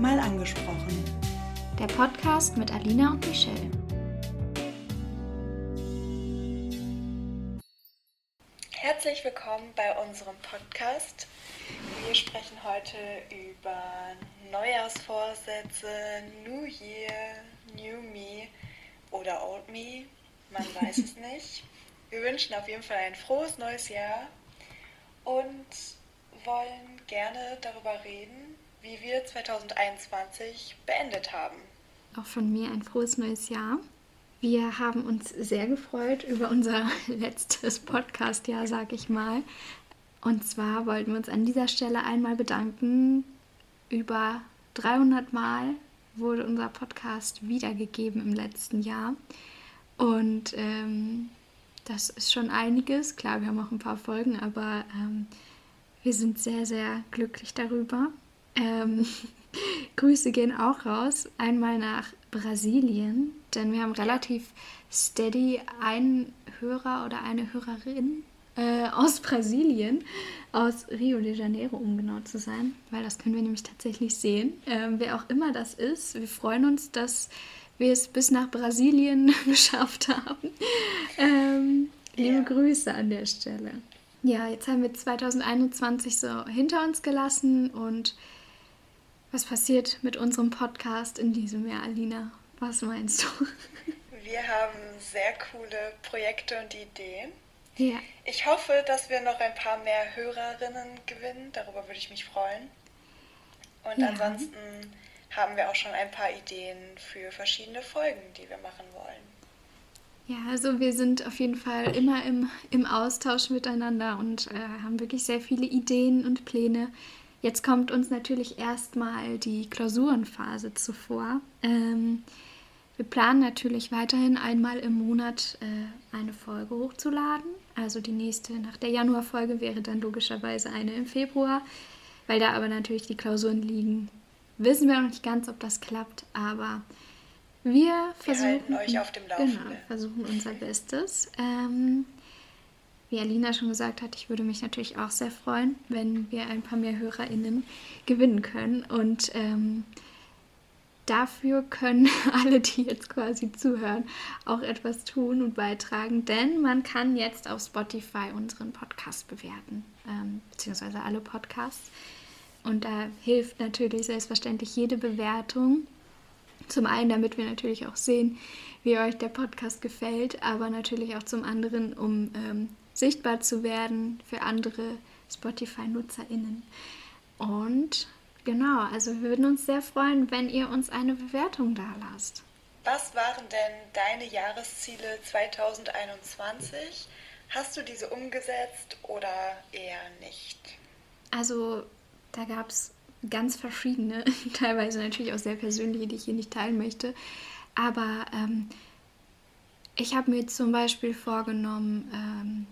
mal angesprochen. Der Podcast mit Alina und Michelle. Herzlich willkommen bei unserem Podcast. Wir sprechen heute über Neujahrsvorsätze, New Year, New Me oder Old Me. Man weiß es nicht. Wir wünschen auf jeden Fall ein frohes neues Jahr und wollen gerne darüber reden, wie wir 2021 beendet haben. Auch von mir ein frohes neues Jahr. Wir haben uns sehr gefreut über unser letztes Podcast-Jahr, sag ich mal. Und zwar wollten wir uns an dieser Stelle einmal bedanken. Über 300 Mal wurde unser Podcast wiedergegeben im letzten Jahr. Und ähm, das ist schon einiges. Klar, wir haben auch ein paar Folgen, aber ähm, wir sind sehr, sehr glücklich darüber. Ähm, Grüße gehen auch raus. Einmal nach Brasilien, denn wir haben relativ steady einen Hörer oder eine Hörerin äh, aus Brasilien, aus Rio de Janeiro, um genau zu sein, weil das können wir nämlich tatsächlich sehen. Ähm, wer auch immer das ist, wir freuen uns, dass wir es bis nach Brasilien geschafft haben. Ähm, liebe ja. Grüße an der Stelle. Ja, jetzt haben wir 2021 so hinter uns gelassen und was passiert mit unserem Podcast in diesem Jahr, Alina? Was meinst du? Wir haben sehr coole Projekte und Ideen. Ja. Ich hoffe, dass wir noch ein paar mehr Hörerinnen gewinnen. Darüber würde ich mich freuen. Und ja. ansonsten haben wir auch schon ein paar Ideen für verschiedene Folgen, die wir machen wollen. Ja, also wir sind auf jeden Fall immer im, im Austausch miteinander und äh, haben wirklich sehr viele Ideen und Pläne. Jetzt kommt uns natürlich erstmal die Klausurenphase zuvor. Ähm, wir planen natürlich weiterhin einmal im Monat äh, eine Folge hochzuladen. Also die nächste nach der Januarfolge wäre dann logischerweise eine im Februar. Weil da aber natürlich die Klausuren liegen, wissen wir noch nicht ganz, ob das klappt, aber wir versuchen, wir euch auf dem Laufenden. Genau, versuchen unser Bestes. Ähm, wie Alina schon gesagt hat, ich würde mich natürlich auch sehr freuen, wenn wir ein paar mehr HörerInnen gewinnen können. Und ähm, dafür können alle, die jetzt quasi zuhören, auch etwas tun und beitragen, denn man kann jetzt auf Spotify unseren Podcast bewerten, ähm, beziehungsweise alle Podcasts. Und da hilft natürlich selbstverständlich jede Bewertung zum einen, damit wir natürlich auch sehen, wie euch der Podcast gefällt, aber natürlich auch zum anderen, um ähm, sichtbar zu werden für andere Spotify-NutzerInnen. Und genau, also wir würden uns sehr freuen, wenn ihr uns eine Bewertung da lasst. Was waren denn deine Jahresziele 2021? Hast du diese umgesetzt oder eher nicht? Also, da gab es ganz verschiedene, teilweise natürlich auch sehr persönliche, die ich hier nicht teilen möchte. Aber ähm, ich habe mir zum Beispiel vorgenommen, ähm,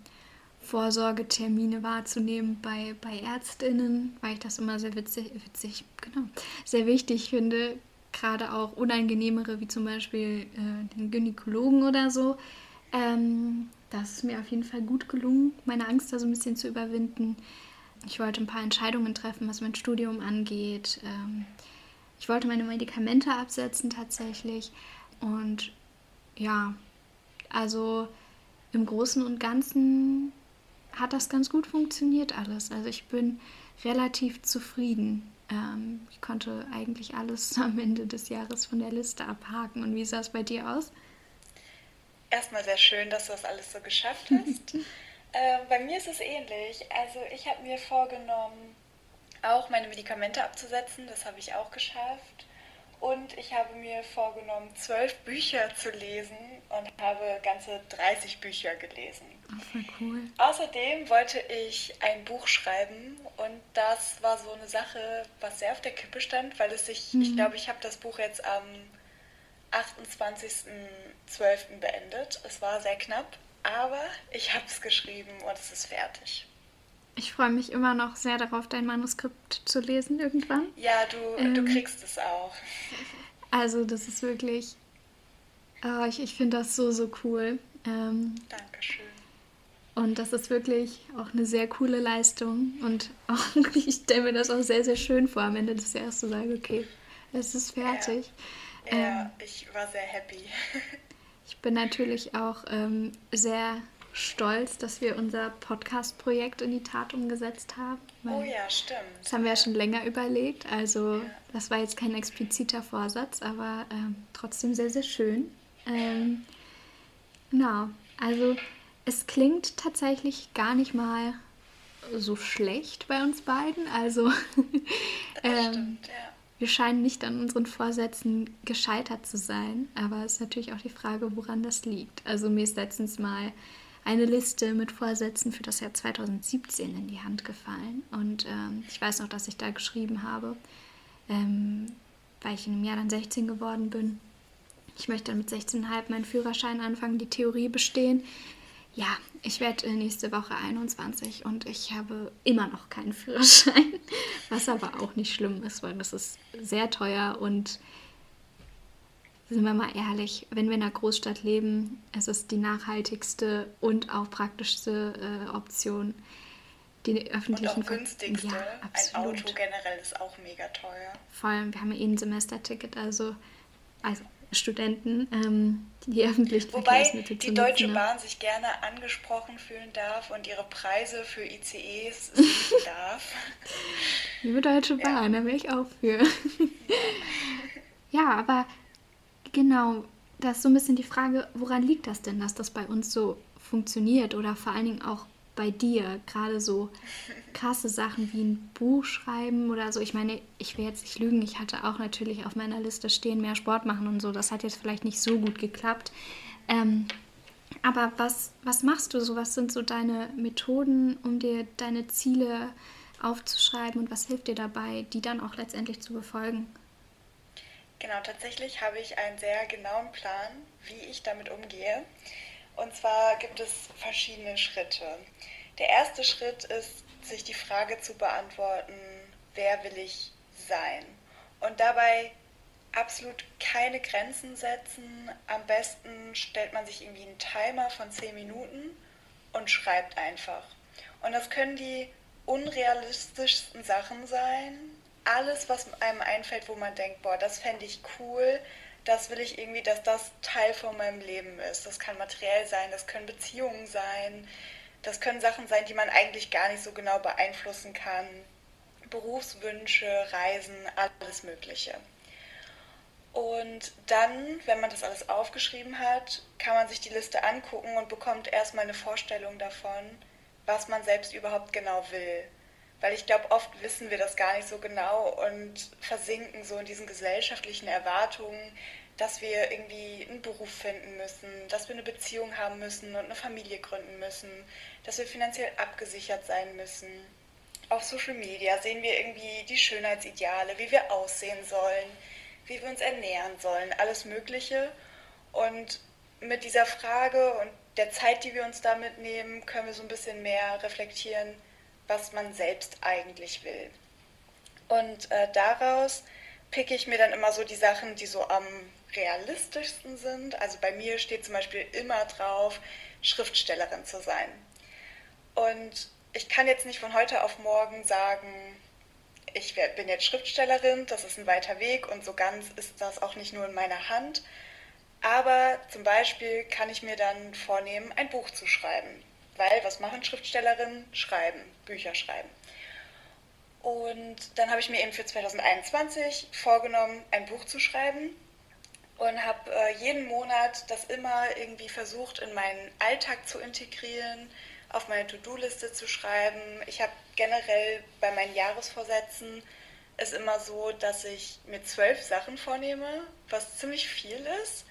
Vorsorgetermine wahrzunehmen bei, bei Ärztinnen, weil ich das immer sehr witzig, witzig, genau, sehr wichtig finde. Gerade auch unangenehmere, wie zum Beispiel äh, den Gynäkologen oder so. Ähm, das ist mir auf jeden Fall gut gelungen, meine Angst da so ein bisschen zu überwinden. Ich wollte ein paar Entscheidungen treffen, was mein Studium angeht. Ähm, ich wollte meine Medikamente absetzen tatsächlich. Und ja, also im Großen und Ganzen hat das ganz gut funktioniert alles. Also ich bin relativ zufrieden. Ähm, ich konnte eigentlich alles am Ende des Jahres von der Liste abhaken. Und wie sah es bei dir aus? Erstmal sehr schön, dass du das alles so geschafft hast. äh, bei mir ist es ähnlich. Also ich habe mir vorgenommen, auch meine Medikamente abzusetzen. Das habe ich auch geschafft. Und ich habe mir vorgenommen, zwölf Bücher zu lesen und habe ganze 30 Bücher gelesen. Voll cool. Außerdem wollte ich ein Buch schreiben und das war so eine Sache, was sehr auf der Kippe stand, weil es sich, mhm. ich glaube, ich habe das Buch jetzt am 28.12. beendet. Es war sehr knapp, aber ich habe es geschrieben und es ist fertig. Ich freue mich immer noch sehr darauf, dein Manuskript zu lesen irgendwann. Ja, du, ähm, du kriegst es auch. Also das ist wirklich, oh, ich, ich finde das so, so cool. Ähm, Dankeschön. Und das ist wirklich auch eine sehr coole Leistung. Und auch, ich stelle mir das auch sehr, sehr schön vor, am Ende des Jahres zu sagen, okay, es ist fertig. Ja, ja ähm, ich war sehr happy. ich bin natürlich auch ähm, sehr stolz, dass wir unser Podcast-Projekt in die Tat umgesetzt haben. Oh ja, stimmt. Das haben wir ja schon länger überlegt. Also ja. das war jetzt kein expliziter Vorsatz, aber ähm, trotzdem sehr, sehr schön. Ähm, genau, also es klingt tatsächlich gar nicht mal so schlecht bei uns beiden. Also ähm, stimmt, ja. wir scheinen nicht an unseren Vorsätzen gescheitert zu sein. Aber es ist natürlich auch die Frage, woran das liegt. Also mir ist letztens mal eine Liste mit Vorsätzen für das Jahr 2017 in die Hand gefallen. Und ähm, ich weiß noch, dass ich da geschrieben habe, ähm, weil ich in einem Jahr dann 16 geworden bin. Ich möchte dann mit 16,5 meinen Führerschein anfangen, die Theorie bestehen. Ja, ich werde äh, nächste Woche 21 und ich habe immer noch keinen Führerschein, was aber auch nicht schlimm ist, weil das ist sehr teuer und sind wir mal ehrlich, wenn wir in einer Großstadt leben, es ist die nachhaltigste und auch praktischste äh, Option. Die öffentlichen und auch günstigste. Ja, Ein Auto generell ist auch mega teuer. Vor allem, wir haben ja eh ein Semesterticket, also, also Studenten, ähm, die öffentlichen Wobei die Deutsche nutzen? Bahn sich gerne angesprochen fühlen darf und ihre Preise für ICEs senken darf. Liebe Deutsche Bahn, ja. da wäre ich auch für. ja, aber Genau, da ist so ein bisschen die Frage, woran liegt das denn, dass das bei uns so funktioniert oder vor allen Dingen auch bei dir, gerade so krasse Sachen wie ein Buch schreiben oder so. Ich meine, ich will jetzt nicht lügen, ich hatte auch natürlich auf meiner Liste stehen, mehr Sport machen und so. Das hat jetzt vielleicht nicht so gut geklappt. Ähm, aber was, was machst du so? Was sind so deine Methoden, um dir deine Ziele aufzuschreiben und was hilft dir dabei, die dann auch letztendlich zu befolgen? Genau, tatsächlich habe ich einen sehr genauen Plan, wie ich damit umgehe. Und zwar gibt es verschiedene Schritte. Der erste Schritt ist, sich die Frage zu beantworten, wer will ich sein? Und dabei absolut keine Grenzen setzen. Am besten stellt man sich irgendwie einen Timer von 10 Minuten und schreibt einfach. Und das können die unrealistischsten Sachen sein, alles, was einem einfällt, wo man denkt, boah, das fände ich cool, das will ich irgendwie, dass das Teil von meinem Leben ist. Das kann materiell sein, das können Beziehungen sein, das können Sachen sein, die man eigentlich gar nicht so genau beeinflussen kann. Berufswünsche, Reisen, alles Mögliche. Und dann, wenn man das alles aufgeschrieben hat, kann man sich die Liste angucken und bekommt erstmal eine Vorstellung davon, was man selbst überhaupt genau will. Weil ich glaube, oft wissen wir das gar nicht so genau und versinken so in diesen gesellschaftlichen Erwartungen, dass wir irgendwie einen Beruf finden müssen, dass wir eine Beziehung haben müssen und eine Familie gründen müssen, dass wir finanziell abgesichert sein müssen. Auf Social Media sehen wir irgendwie die Schönheitsideale, wie wir aussehen sollen, wie wir uns ernähren sollen, alles Mögliche. Und mit dieser Frage und der Zeit, die wir uns damit nehmen, können wir so ein bisschen mehr reflektieren, was man selbst eigentlich will. Und äh, daraus picke ich mir dann immer so die Sachen, die so am realistischsten sind. Also bei mir steht zum Beispiel immer drauf, Schriftstellerin zu sein. Und ich kann jetzt nicht von heute auf morgen sagen, ich bin jetzt Schriftstellerin, das ist ein weiter Weg und so ganz ist das auch nicht nur in meiner Hand. Aber zum Beispiel kann ich mir dann vornehmen, ein Buch zu schreiben. Weil, was machen Schriftstellerinnen? Schreiben, Bücher schreiben. Und dann habe ich mir eben für 2021 vorgenommen, ein Buch zu schreiben und habe äh, jeden Monat das immer irgendwie versucht, in meinen Alltag zu integrieren, auf meine To-Do-Liste zu schreiben. Ich habe generell bei meinen Jahresvorsätzen es immer so, dass ich mir zwölf Sachen vornehme, was ziemlich viel ist.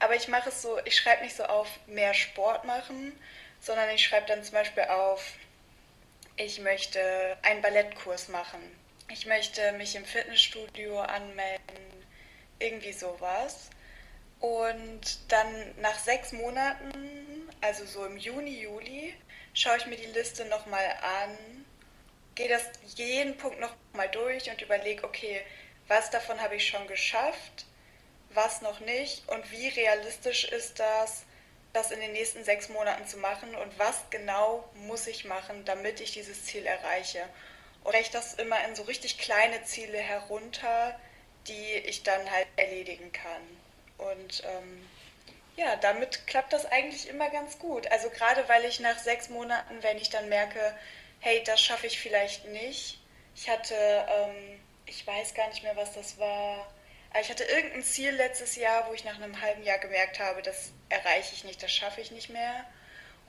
Aber ich mache es so, ich schreibe nicht so auf mehr Sport machen, sondern ich schreibe dann zum Beispiel auf, ich möchte einen Ballettkurs machen, ich möchte mich im Fitnessstudio anmelden, irgendwie sowas. Und dann nach sechs Monaten, also so im Juni, Juli, schaue ich mir die Liste nochmal an, gehe das jeden Punkt nochmal durch und überlege, okay, was davon habe ich schon geschafft, was noch nicht und wie realistisch ist das, das in den nächsten sechs Monaten zu machen und was genau muss ich machen, damit ich dieses Ziel erreiche. Und ich das immer in so richtig kleine Ziele herunter, die ich dann halt erledigen kann. Und ähm, ja, damit klappt das eigentlich immer ganz gut. Also gerade weil ich nach sechs Monaten, wenn ich dann merke, hey, das schaffe ich vielleicht nicht. Ich hatte, ähm, ich weiß gar nicht mehr, was das war. Ich hatte irgendein Ziel letztes Jahr, wo ich nach einem halben Jahr gemerkt habe, das erreiche ich nicht, das schaffe ich nicht mehr.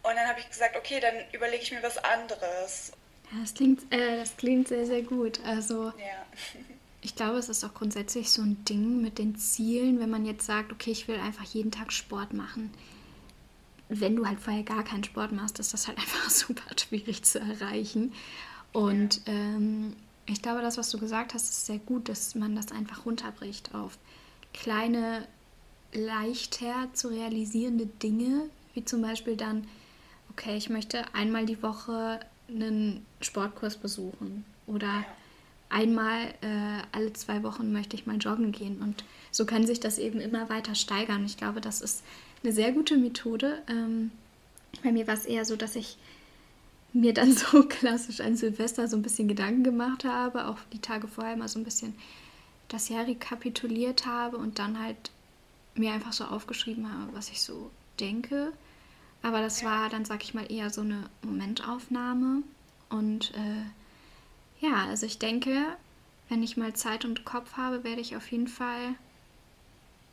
Und dann habe ich gesagt, okay, dann überlege ich mir was anderes. Ja, das klingt, äh, das klingt sehr, sehr gut. Also ja. ich glaube, es ist auch grundsätzlich so ein Ding mit den Zielen, wenn man jetzt sagt, okay, ich will einfach jeden Tag Sport machen. Wenn du halt vorher gar keinen Sport machst, ist das halt einfach super schwierig zu erreichen. Und ja. ähm, ich glaube, das, was du gesagt hast, ist sehr gut, dass man das einfach runterbricht auf kleine, leichter zu realisierende Dinge, wie zum Beispiel dann, okay, ich möchte einmal die Woche einen Sportkurs besuchen oder einmal äh, alle zwei Wochen möchte ich mal joggen gehen und so kann sich das eben immer weiter steigern. Ich glaube, das ist eine sehr gute Methode. Ähm, bei mir war es eher so, dass ich mir dann so klassisch an Silvester so ein bisschen Gedanken gemacht habe, auch die Tage vorher mal so ein bisschen das Jahr rekapituliert habe und dann halt mir einfach so aufgeschrieben habe, was ich so denke. Aber das war dann, sag ich mal, eher so eine Momentaufnahme. Und äh, ja, also ich denke, wenn ich mal Zeit und Kopf habe, werde ich auf jeden Fall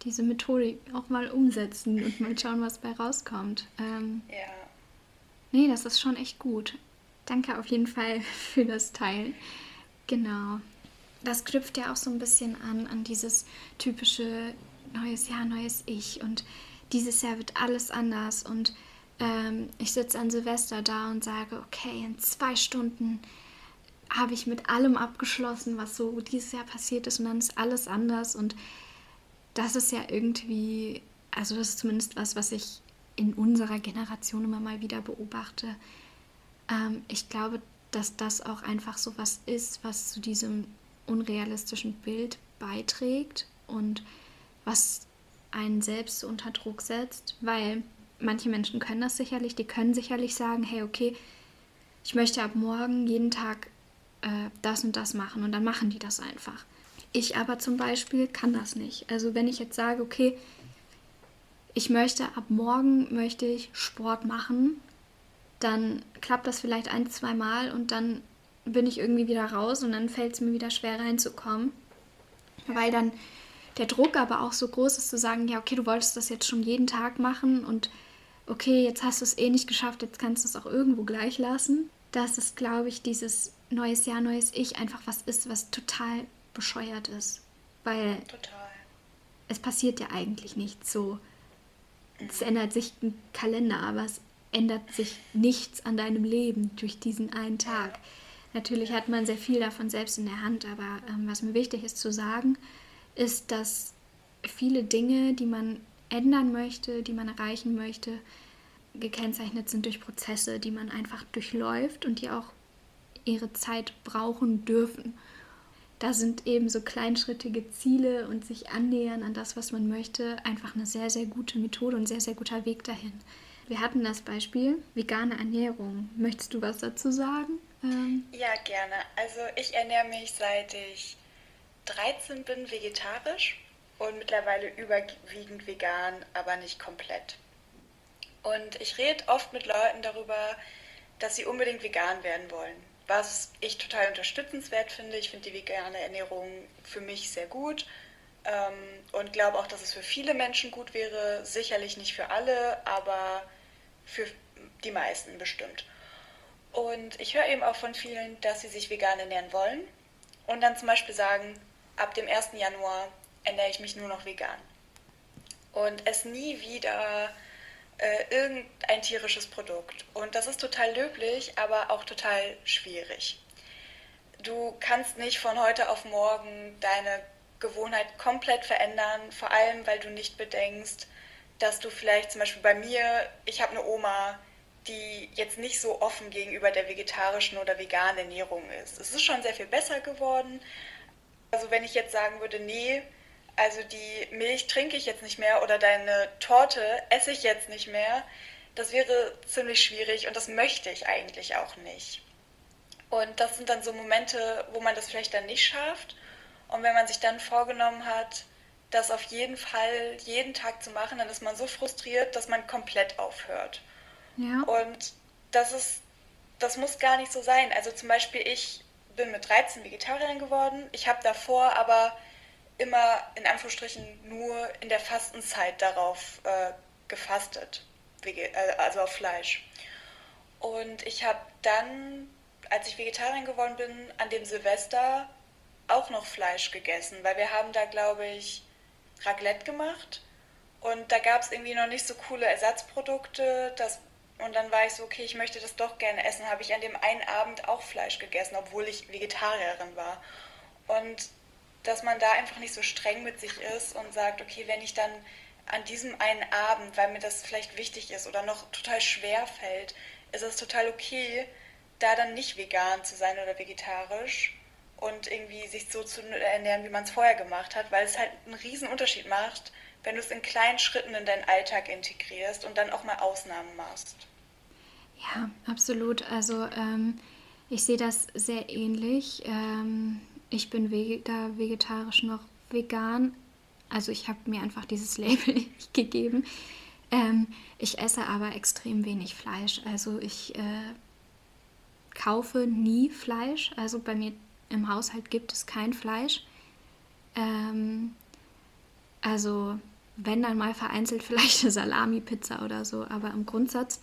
diese Methode auch mal umsetzen und mal schauen, was bei rauskommt. Ähm, ja. Nee, das ist schon echt gut. Danke auf jeden Fall für das Teilen. Genau. Das knüpft ja auch so ein bisschen an, an dieses typische neues Jahr, neues Ich. Und dieses Jahr wird alles anders. Und ähm, ich sitze an Silvester da und sage, okay, in zwei Stunden habe ich mit allem abgeschlossen, was so dieses Jahr passiert ist und dann ist alles anders und das ist ja irgendwie, also das ist zumindest was, was ich in unserer Generation immer mal wieder beobachte. Ähm, ich glaube, dass das auch einfach so was ist, was zu diesem unrealistischen Bild beiträgt und was einen selbst unter Druck setzt, weil manche Menschen können das sicherlich, die können sicherlich sagen, hey, okay, ich möchte ab morgen jeden Tag äh, das und das machen und dann machen die das einfach. Ich aber zum Beispiel kann das nicht. Also wenn ich jetzt sage, okay, ich möchte ab morgen möchte ich Sport machen, dann klappt das vielleicht ein, zwei Mal und dann bin ich irgendwie wieder raus und dann fällt es mir wieder schwer reinzukommen, weil dann der Druck aber auch so groß ist zu sagen, ja, okay, du wolltest das jetzt schon jeden Tag machen und okay, jetzt hast du es eh nicht geschafft, jetzt kannst du es auch irgendwo gleich lassen. Dass es, glaube ich, dieses neues Jahr, neues Ich einfach was ist, was total bescheuert ist. Weil total. es passiert ja eigentlich nichts so. Es ändert sich ein Kalender, aber es ändert sich nichts an deinem Leben durch diesen einen Tag. Natürlich hat man sehr viel davon selbst in der Hand, aber ähm, was mir wichtig ist zu sagen, ist, dass viele Dinge, die man ändern möchte, die man erreichen möchte, gekennzeichnet sind durch Prozesse, die man einfach durchläuft und die auch ihre Zeit brauchen dürfen. Da sind eben so kleinschrittige Ziele und sich annähern an das, was man möchte, einfach eine sehr, sehr gute Methode und sehr, sehr guter Weg dahin. Wir hatten das Beispiel vegane Ernährung. Möchtest du was dazu sagen? Ähm ja, gerne. Also ich ernähre mich seit ich 13 bin vegetarisch und mittlerweile überwiegend vegan, aber nicht komplett. Und ich rede oft mit Leuten darüber, dass sie unbedingt vegan werden wollen. Was ich total unterstützenswert finde. Ich finde die vegane Ernährung für mich sehr gut ähm, und glaube auch, dass es für viele Menschen gut wäre. Sicherlich nicht für alle, aber für die meisten bestimmt. Und ich höre eben auch von vielen, dass sie sich vegan ernähren wollen und dann zum Beispiel sagen, ab dem 1. Januar ernähre ich mich nur noch vegan. Und es nie wieder äh, irgendein tierisches Produkt. Und das ist total löblich, aber auch total schwierig. Du kannst nicht von heute auf morgen deine Gewohnheit komplett verändern, vor allem weil du nicht bedenkst, dass du vielleicht zum Beispiel bei mir, ich habe eine Oma, die jetzt nicht so offen gegenüber der vegetarischen oder veganen Ernährung ist. Es ist schon sehr viel besser geworden. Also wenn ich jetzt sagen würde, nee, also die Milch trinke ich jetzt nicht mehr oder deine Torte esse ich jetzt nicht mehr, das wäre ziemlich schwierig und das möchte ich eigentlich auch nicht. Und das sind dann so Momente, wo man das vielleicht dann nicht schafft. Und wenn man sich dann vorgenommen hat, das auf jeden Fall jeden Tag zu machen, dann ist man so frustriert, dass man komplett aufhört. Ja. Und das ist, das muss gar nicht so sein. Also zum Beispiel ich bin mit 13 Vegetarierin geworden. Ich habe davor aber immer in Anführungsstrichen nur in der Fastenzeit darauf äh, gefastet, äh, also auf Fleisch. Und ich habe dann, als ich Vegetarierin geworden bin, an dem Silvester auch noch Fleisch gegessen, weil wir haben da, glaube ich, Raclette gemacht und da gab es irgendwie noch nicht so coole Ersatzprodukte. Das, und dann war ich so, okay, ich möchte das doch gerne essen. Habe ich an dem einen Abend auch Fleisch gegessen, obwohl ich Vegetarierin war. Und dass man da einfach nicht so streng mit sich ist und sagt, okay, wenn ich dann an diesem einen Abend, weil mir das vielleicht wichtig ist oder noch total schwer fällt, ist es total okay, da dann nicht vegan zu sein oder vegetarisch und irgendwie sich so zu ernähren, wie man es vorher gemacht hat, weil es halt einen riesen Unterschied macht, wenn du es in kleinen Schritten in deinen Alltag integrierst und dann auch mal Ausnahmen machst. Ja, absolut. Also ähm, ich sehe das sehr ähnlich. Ähm, ich bin weder vegetarisch noch vegan. Also ich habe mir einfach dieses Label nicht gegeben. Ähm, ich esse aber extrem wenig Fleisch. Also ich äh, kaufe nie Fleisch. Also bei mir im Haushalt gibt es kein Fleisch. Ähm, also wenn dann mal vereinzelt vielleicht eine Salami-Pizza oder so, aber im Grundsatz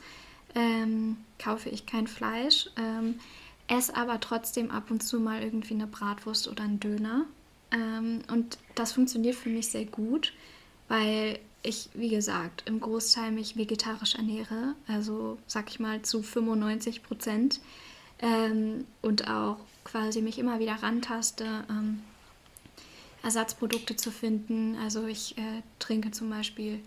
ähm, kaufe ich kein Fleisch, ähm, esse aber trotzdem ab und zu mal irgendwie eine Bratwurst oder einen Döner. Ähm, und das funktioniert für mich sehr gut, weil ich, wie gesagt, im Großteil mich vegetarisch ernähre, also sag ich mal zu 95 Prozent. Ähm, und auch quasi mich immer wieder rantaste, ähm, Ersatzprodukte zu finden. Also ich äh, trinke zum Beispiel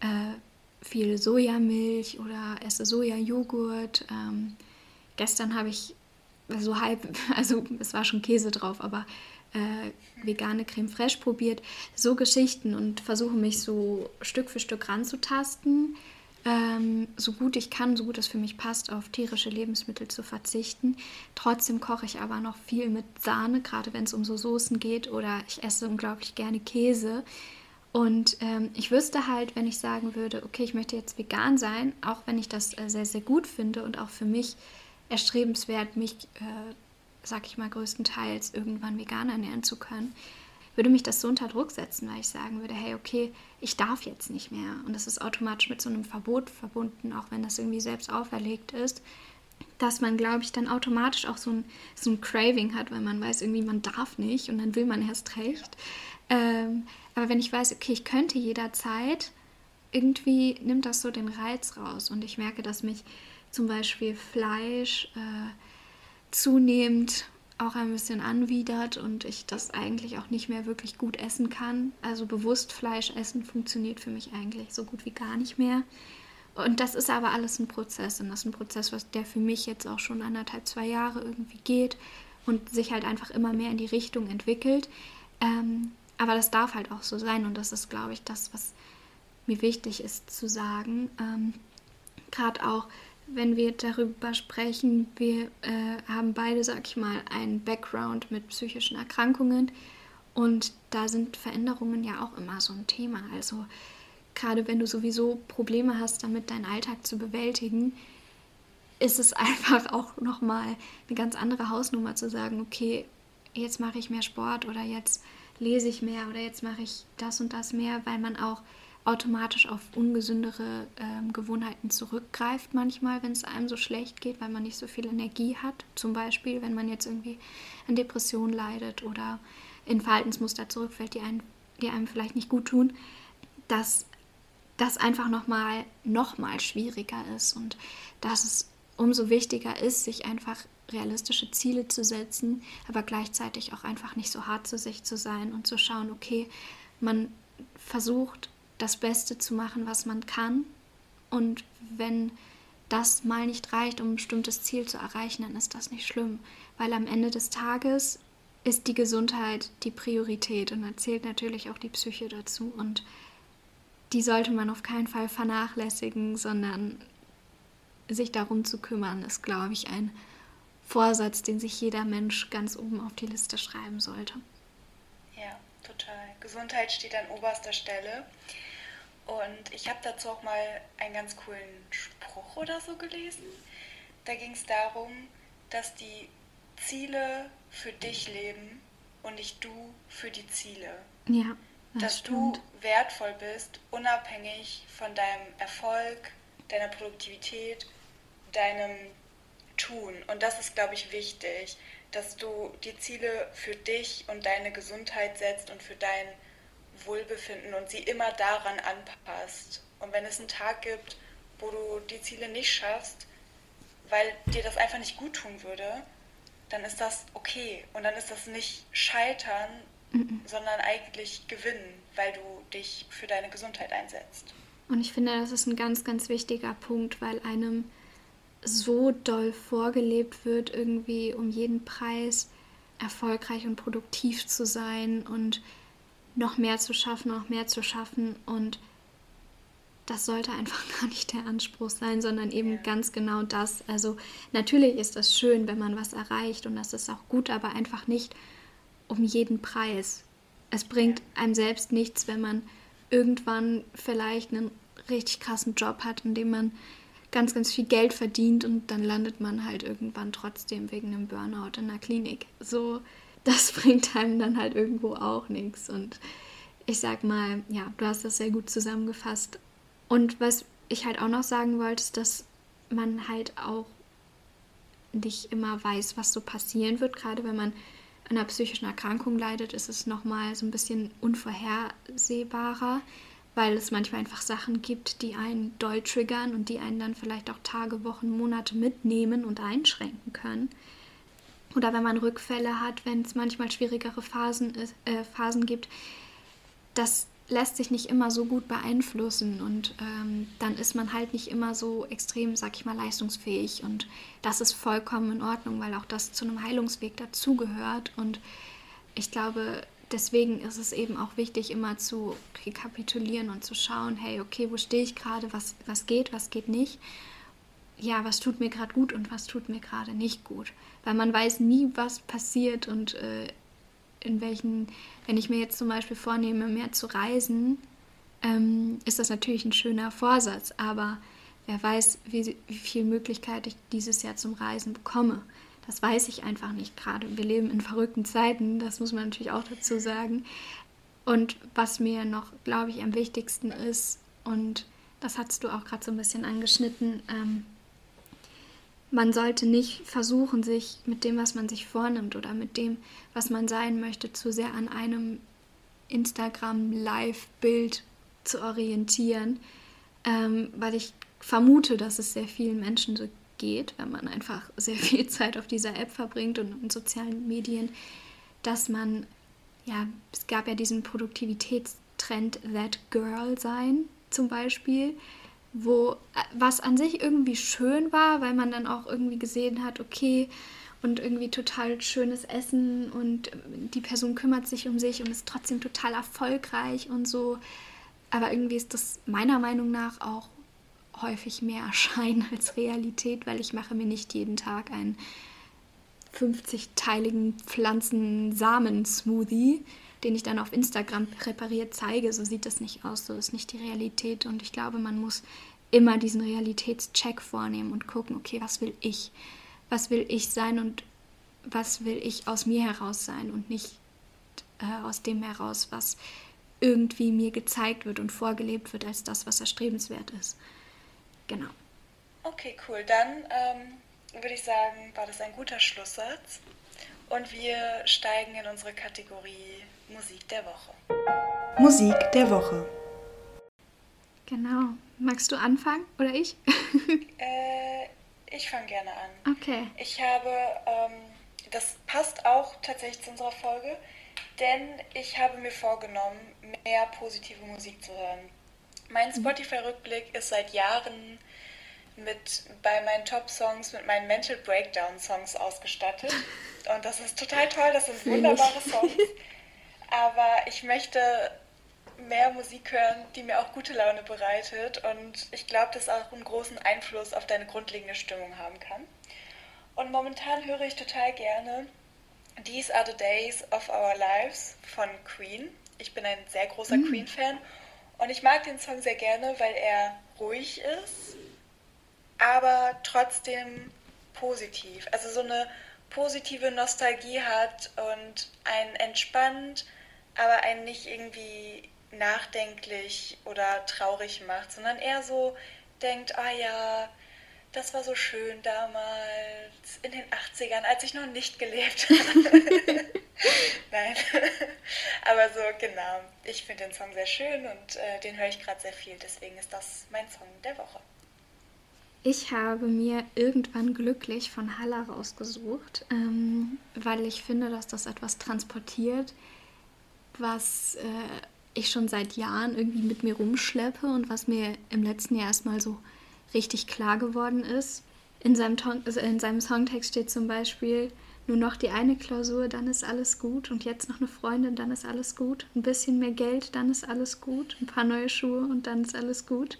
äh, viel Sojamilch oder esse Sojajoghurt. Ähm, gestern habe ich so halb, also es war schon Käse drauf, aber äh, vegane Creme fraiche probiert. So Geschichten und versuche mich so Stück für Stück ranzutasten ähm, so gut ich kann, so gut es für mich passt, auf tierische Lebensmittel zu verzichten. Trotzdem koche ich aber noch viel mit Sahne, gerade wenn es um so Soßen geht oder ich esse unglaublich gerne Käse. Und ähm, ich wüsste halt, wenn ich sagen würde, okay, ich möchte jetzt vegan sein, auch wenn ich das äh, sehr, sehr gut finde und auch für mich erstrebenswert, mich, äh, sag ich mal, größtenteils irgendwann vegan ernähren zu können, würde mich das so unter Druck setzen, weil ich sagen würde, hey, okay, ich darf jetzt nicht mehr. Und das ist automatisch mit so einem Verbot verbunden, auch wenn das irgendwie selbst auferlegt ist, dass man, glaube ich, dann automatisch auch so ein, so ein Craving hat, weil man weiß, irgendwie, man darf nicht und dann will man erst recht. Ähm, aber wenn ich weiß, okay, ich könnte jederzeit, irgendwie nimmt das so den Reiz raus. Und ich merke, dass mich zum Beispiel Fleisch äh, zunehmend auch ein bisschen anwidert und ich das eigentlich auch nicht mehr wirklich gut essen kann. Also bewusst Fleisch essen funktioniert für mich eigentlich so gut wie gar nicht mehr. Und das ist aber alles ein Prozess und das ist ein Prozess, was der für mich jetzt auch schon anderthalb, zwei Jahre irgendwie geht und sich halt einfach immer mehr in die Richtung entwickelt. Ähm, aber das darf halt auch so sein und das ist, glaube ich, das, was mir wichtig ist zu sagen. Ähm, Gerade auch wenn wir darüber sprechen, wir äh, haben beide, sag ich mal, einen Background mit psychischen Erkrankungen und da sind Veränderungen ja auch immer so ein Thema. Also gerade wenn du sowieso Probleme hast, damit deinen Alltag zu bewältigen, ist es einfach auch nochmal eine ganz andere Hausnummer zu sagen, okay, jetzt mache ich mehr Sport oder jetzt lese ich mehr oder jetzt mache ich das und das mehr, weil man auch automatisch auf ungesündere ähm, Gewohnheiten zurückgreift manchmal, wenn es einem so schlecht geht, weil man nicht so viel Energie hat. Zum Beispiel, wenn man jetzt irgendwie an Depressionen leidet oder in Verhaltensmuster zurückfällt, die, einen, die einem vielleicht nicht gut tun, dass das einfach nochmal noch mal schwieriger ist und dass es umso wichtiger ist, sich einfach realistische Ziele zu setzen, aber gleichzeitig auch einfach nicht so hart zu sich zu sein und zu schauen, okay, man versucht das Beste zu machen, was man kann. Und wenn das mal nicht reicht, um ein bestimmtes Ziel zu erreichen, dann ist das nicht schlimm. Weil am Ende des Tages ist die Gesundheit die Priorität und da zählt natürlich auch die Psyche dazu. Und die sollte man auf keinen Fall vernachlässigen, sondern sich darum zu kümmern, ist, glaube ich, ein Vorsatz, den sich jeder Mensch ganz oben auf die Liste schreiben sollte. total. Gesundheit steht an oberster Stelle. Und ich habe dazu auch mal einen ganz coolen Spruch oder so gelesen. Da ging es darum, dass die Ziele für dich leben und nicht du für die Ziele. Ja. Das dass stimmt. du wertvoll bist, unabhängig von deinem Erfolg, deiner Produktivität, deinem Tun. Und das ist, glaube ich, wichtig, dass du die Ziele für dich und deine Gesundheit setzt und für dein Wohlbefinden und sie immer daran anpasst. Und wenn es einen Tag gibt, wo du die Ziele nicht schaffst, weil dir das einfach nicht gut tun würde, dann ist das okay. Und dann ist das nicht Scheitern, mhm. sondern eigentlich Gewinnen, weil du dich für deine Gesundheit einsetzt. Und ich finde, das ist ein ganz, ganz wichtiger Punkt, weil einem so doll vorgelebt wird, irgendwie um jeden Preis erfolgreich und produktiv zu sein und noch mehr zu schaffen, noch mehr zu schaffen. Und das sollte einfach gar nicht der Anspruch sein, sondern eben ja. ganz genau das. Also natürlich ist das schön, wenn man was erreicht und das ist auch gut, aber einfach nicht um jeden Preis. Es bringt einem selbst nichts, wenn man irgendwann vielleicht einen richtig krassen Job hat, in dem man ganz, ganz viel Geld verdient und dann landet man halt irgendwann trotzdem wegen einem Burnout in der Klinik. So, das bringt einem dann halt irgendwo auch nichts. Und ich sag mal, ja, du hast das sehr gut zusammengefasst. Und was ich halt auch noch sagen wollte, ist, dass man halt auch nicht immer weiß, was so passieren wird. Gerade wenn man an einer psychischen Erkrankung leidet, ist es nochmal so ein bisschen unvorhersehbarer, weil es manchmal einfach Sachen gibt, die einen doll triggern und die einen dann vielleicht auch Tage, Wochen, Monate mitnehmen und einschränken können. Oder wenn man Rückfälle hat, wenn es manchmal schwierigere Phasen, äh, Phasen gibt, das lässt sich nicht immer so gut beeinflussen. Und ähm, dann ist man halt nicht immer so extrem, sag ich mal, leistungsfähig. Und das ist vollkommen in Ordnung, weil auch das zu einem Heilungsweg dazugehört. Und ich glaube, deswegen ist es eben auch wichtig, immer zu rekapitulieren und zu schauen, hey, okay, wo stehe ich gerade, was, was geht, was geht nicht. Ja, was tut mir gerade gut und was tut mir gerade nicht gut. Weil man weiß nie, was passiert und äh, in welchen, wenn ich mir jetzt zum Beispiel vornehme, mehr zu reisen, ähm, ist das natürlich ein schöner Vorsatz, aber wer weiß, wie, wie viel Möglichkeit ich dieses Jahr zum Reisen bekomme. Das weiß ich einfach nicht gerade. Wir leben in verrückten Zeiten, das muss man natürlich auch dazu sagen. Und was mir noch, glaube ich, am wichtigsten ist, und das hast du auch gerade so ein bisschen angeschnitten, ähm, man sollte nicht versuchen, sich mit dem, was man sich vornimmt oder mit dem, was man sein möchte, zu sehr an einem Instagram-Live-Bild zu orientieren, ähm, weil ich vermute, dass es sehr vielen Menschen so geht, wenn man einfach sehr viel Zeit auf dieser App verbringt und in sozialen Medien, dass man, ja, es gab ja diesen Produktivitätstrend That Girl sein zum Beispiel, wo was an sich irgendwie schön war, weil man dann auch irgendwie gesehen hat, okay, und irgendwie total schönes Essen und die Person kümmert sich um sich und ist trotzdem total erfolgreich und so. Aber irgendwie ist das meiner Meinung nach auch häufig mehr Schein als Realität, weil ich mache mir nicht jeden Tag einen 50-teiligen Pflanzensamen-Smoothie, den ich dann auf Instagram präpariert zeige. So sieht das nicht aus, so ist nicht die Realität. Und ich glaube, man muss immer diesen Realitätscheck vornehmen und gucken, okay, was will ich? Was will ich sein und was will ich aus mir heraus sein und nicht äh, aus dem heraus, was irgendwie mir gezeigt wird und vorgelebt wird als das, was erstrebenswert ist. Genau. Okay, cool. Dann ähm, würde ich sagen, war das ein guter Schlusssatz. Und wir steigen in unsere Kategorie Musik der Woche. Musik der Woche. Genau. Magst du anfangen oder ich? äh, ich fange gerne an. Okay. Ich habe, ähm, das passt auch tatsächlich zu unserer Folge, denn ich habe mir vorgenommen, mehr positive Musik zu hören. Mein mhm. Spotify-Rückblick ist seit Jahren mit bei meinen Top-Songs mit meinen Mental Breakdown-Songs ausgestattet. Und das ist total toll, das sind wunderbare Songs. Aber ich möchte mehr Musik hören, die mir auch gute Laune bereitet. Und ich glaube, das auch einen großen Einfluss auf deine grundlegende Stimmung haben kann. Und momentan höre ich total gerne These Are the Days of Our Lives von Queen. Ich bin ein sehr großer mm. Queen-Fan und ich mag den Song sehr gerne, weil er ruhig ist, aber trotzdem positiv. Also so eine positive Nostalgie hat und einen entspannt, aber einen nicht irgendwie nachdenklich oder traurig macht, sondern eher so denkt, ah ja, das war so schön damals in den 80ern, als ich noch nicht gelebt habe. Nein, aber so genau. Ich finde den Song sehr schön und äh, den höre ich gerade sehr viel, deswegen ist das mein Song der Woche. Ich habe mir irgendwann glücklich von Halla rausgesucht, ähm, weil ich finde, dass das etwas transportiert, was äh, ich schon seit Jahren irgendwie mit mir rumschleppe und was mir im letzten Jahr erstmal so richtig klar geworden ist. In seinem, also in seinem Songtext steht zum Beispiel, nur noch die eine Klausur, dann ist alles gut. Und jetzt noch eine Freundin, dann ist alles gut. Ein bisschen mehr Geld, dann ist alles gut. Ein paar neue Schuhe und dann ist alles gut.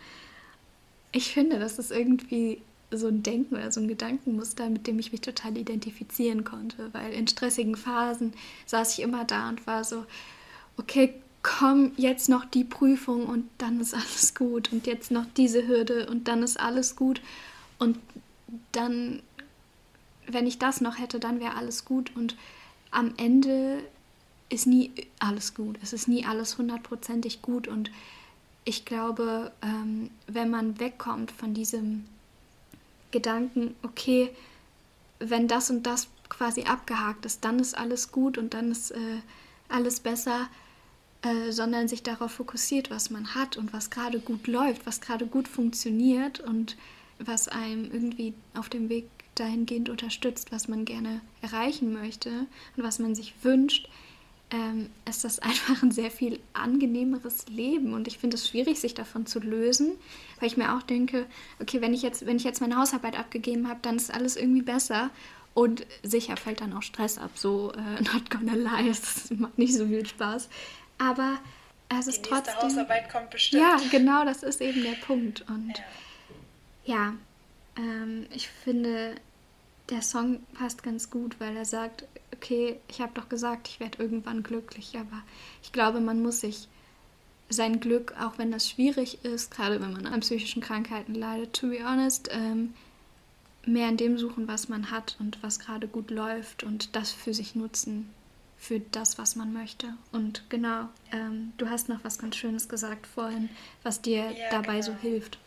Ich finde, das ist irgendwie so ein Denken oder so ein Gedankenmuster, mit dem ich mich total identifizieren konnte. Weil in stressigen Phasen saß ich immer da und war so, okay, komm, jetzt noch die Prüfung und dann ist alles gut. Und jetzt noch diese Hürde und dann ist alles gut. Und dann, wenn ich das noch hätte, dann wäre alles gut. Und am Ende ist nie alles gut. Es ist nie alles hundertprozentig gut. Und ich glaube, ähm, wenn man wegkommt von diesem Gedanken, okay, wenn das und das quasi abgehakt ist, dann ist alles gut und dann ist äh, alles besser, äh, sondern sich darauf fokussiert, was man hat und was gerade gut läuft, was gerade gut funktioniert und was einem irgendwie auf dem Weg dahingehend unterstützt, was man gerne erreichen möchte und was man sich wünscht, ähm, ist das einfach ein sehr viel angenehmeres Leben. Und ich finde es schwierig, sich davon zu lösen, weil ich mir auch denke, okay, wenn ich jetzt, wenn ich jetzt meine Hausarbeit abgegeben habe, dann ist alles irgendwie besser. Und sicher fällt dann auch Stress ab, so äh, not gonna lie, es macht nicht so viel Spaß. Aber es ist Die trotzdem. Hausarbeit kommt bestimmt. Ja, genau, das ist eben der Punkt. Und ja, ja ähm, ich finde, der Song passt ganz gut, weil er sagt, okay, ich habe doch gesagt, ich werde irgendwann glücklich, aber ich glaube, man muss sich sein Glück, auch wenn das schwierig ist, gerade wenn man an psychischen Krankheiten leidet, to be honest, ähm, mehr in dem suchen, was man hat und was gerade gut läuft und das für sich nutzen, für das, was man möchte. Und genau, ähm, du hast noch was ganz Schönes gesagt vorhin, was dir ja, dabei genau. so hilft.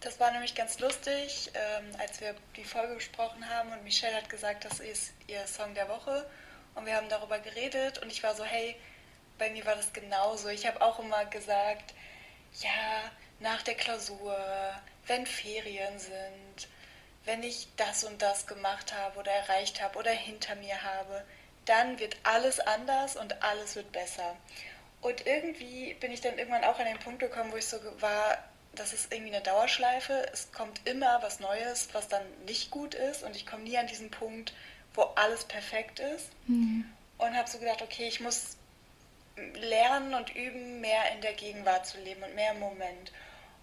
Das war nämlich ganz lustig, ähm, als wir die Folge besprochen haben und Michelle hat gesagt, das ist ihr Song der Woche und wir haben darüber geredet und ich war so, hey, bei mir war das genauso. Ich habe auch immer gesagt, ja, nach der Klausur, wenn Ferien sind, wenn ich das und das gemacht habe oder erreicht habe oder hinter mir habe, dann wird alles anders und alles wird besser. Und irgendwie bin ich dann irgendwann auch an den Punkt gekommen, wo ich so war, das ist irgendwie eine Dauerschleife. Es kommt immer was Neues, was dann nicht gut ist. Und ich komme nie an diesen Punkt, wo alles perfekt ist. Mhm. Und habe so gedacht, okay, ich muss lernen und üben, mehr in der Gegenwart zu leben und mehr im Moment.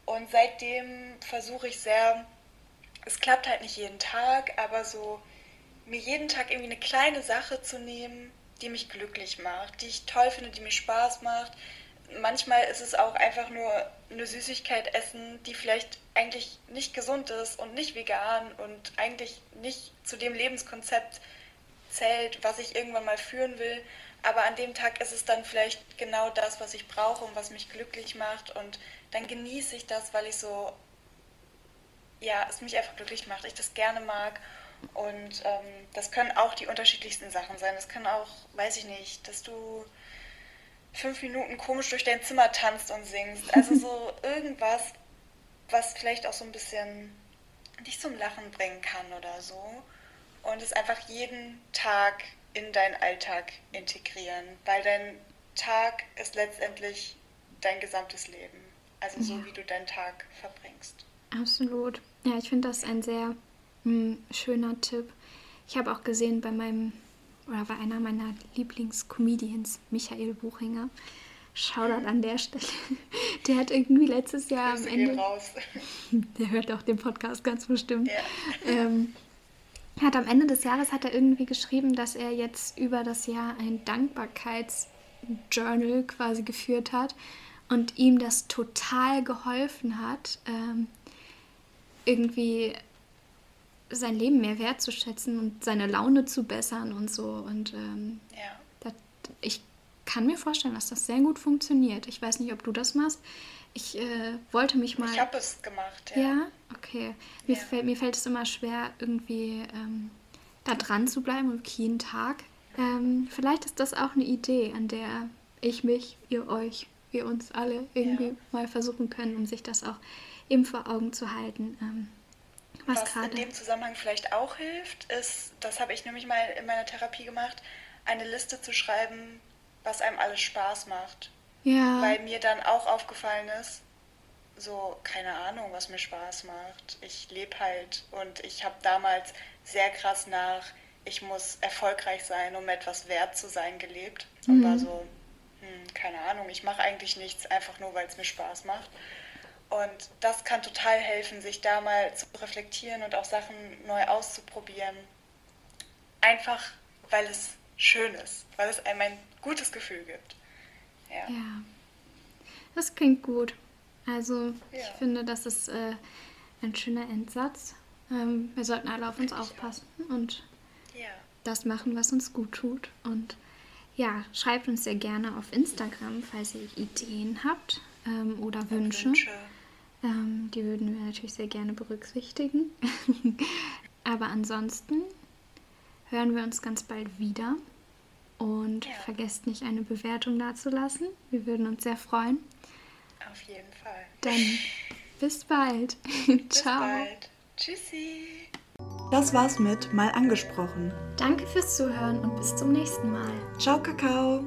Und seitdem versuche ich sehr, es klappt halt nicht jeden Tag, aber so mir jeden Tag irgendwie eine kleine Sache zu nehmen, die mich glücklich macht, die ich toll finde, die mir Spaß macht, manchmal ist es auch einfach nur eine Süßigkeit essen, die vielleicht eigentlich nicht gesund ist und nicht vegan und eigentlich nicht zu dem Lebenskonzept zählt, was ich irgendwann mal führen will. Aber an dem Tag ist es dann vielleicht genau das, was ich brauche und was mich glücklich macht. Und dann genieße ich das, weil ich so, ja, es mich einfach glücklich macht, ich das gerne mag. Und ähm, das können auch die unterschiedlichsten Sachen sein. Das können auch, weiß ich nicht, dass du fünf Minuten komisch durch dein Zimmer tanzt und singst. Also so irgendwas, was vielleicht auch so ein bisschen dich zum Lachen bringen kann oder so. Und es einfach jeden Tag in deinen Alltag integrieren, weil dein Tag ist letztendlich dein gesamtes Leben. Also so, ja. wie du deinen Tag verbringst. Absolut. Ja, ich finde das ein sehr hm, schöner Tipp. Ich habe auch gesehen bei meinem oder war einer meiner Lieblingscomedians, Michael Buchinger. Shoutout an der Stelle. Der hat irgendwie letztes Jahr am Ende. Raus. Der hört auch den Podcast ganz bestimmt. Ja. Ähm, hat am Ende des Jahres hat er irgendwie geschrieben, dass er jetzt über das Jahr ein Dankbarkeitsjournal quasi geführt hat und ihm das total geholfen hat, ähm, irgendwie sein Leben mehr wertzuschätzen und seine Laune zu bessern und so. Und ähm, Ja. das, ich kann mir vorstellen, dass das sehr gut funktioniert. Ich weiß nicht, ob du das machst. Ich äh, wollte mich mal. Ich habe es gemacht, ja. Ja, okay. Mir, Ja. fällt, mir fällt es immer schwer, irgendwie ähm, da dran zu bleiben, wirklich jeden Tag. Ähm, vielleicht ist das auch eine Idee, an der ich mich, ihr euch, wir uns alle irgendwie Ja. mal versuchen können, um sich das auch eben vor Augen zu halten. Ähm, was, Was in dem Zusammenhang vielleicht auch hilft, ist, das habe ich nämlich mal in meiner Therapie gemacht, eine Liste zu schreiben, was einem alles Spaß macht. Ja. Weil mir dann auch aufgefallen ist, so, keine Ahnung, was mir Spaß macht. Ich lebe halt und ich habe damals sehr krass nach, ich muss erfolgreich sein, um etwas wert zu sein, gelebt. Und war so, hm, keine Ahnung, ich mache eigentlich nichts, einfach nur, weil es mir Spaß macht. Und das kann total helfen, sich da mal zu reflektieren und auch Sachen neu auszuprobieren. Einfach, weil es schön ist, weil es einem ein gutes Gefühl gibt. Ja. Ja, das klingt gut. Also ich Ja. finde, das ist äh, ein schöner Endsatz. Ähm, wir sollten alle auf uns ich aufpassen und ja. das machen, was uns gut tut. Und ja, schreibt uns sehr gerne auf Instagram, falls ihr Ideen habt ähm, oder Wünsche. Wünsche. Ähm, die würden wir natürlich sehr gerne berücksichtigen. Aber ansonsten hören wir uns ganz bald wieder. Und Ja. vergesst nicht, eine Bewertung dazulassen. Wir würden uns sehr freuen. Auf jeden Fall. Dann bis bald. Bis Ciao. bald. Tschüssi. Das war's mit Mal angesprochen. Danke fürs Zuhören und bis zum nächsten Mal. Ciao, Kakao.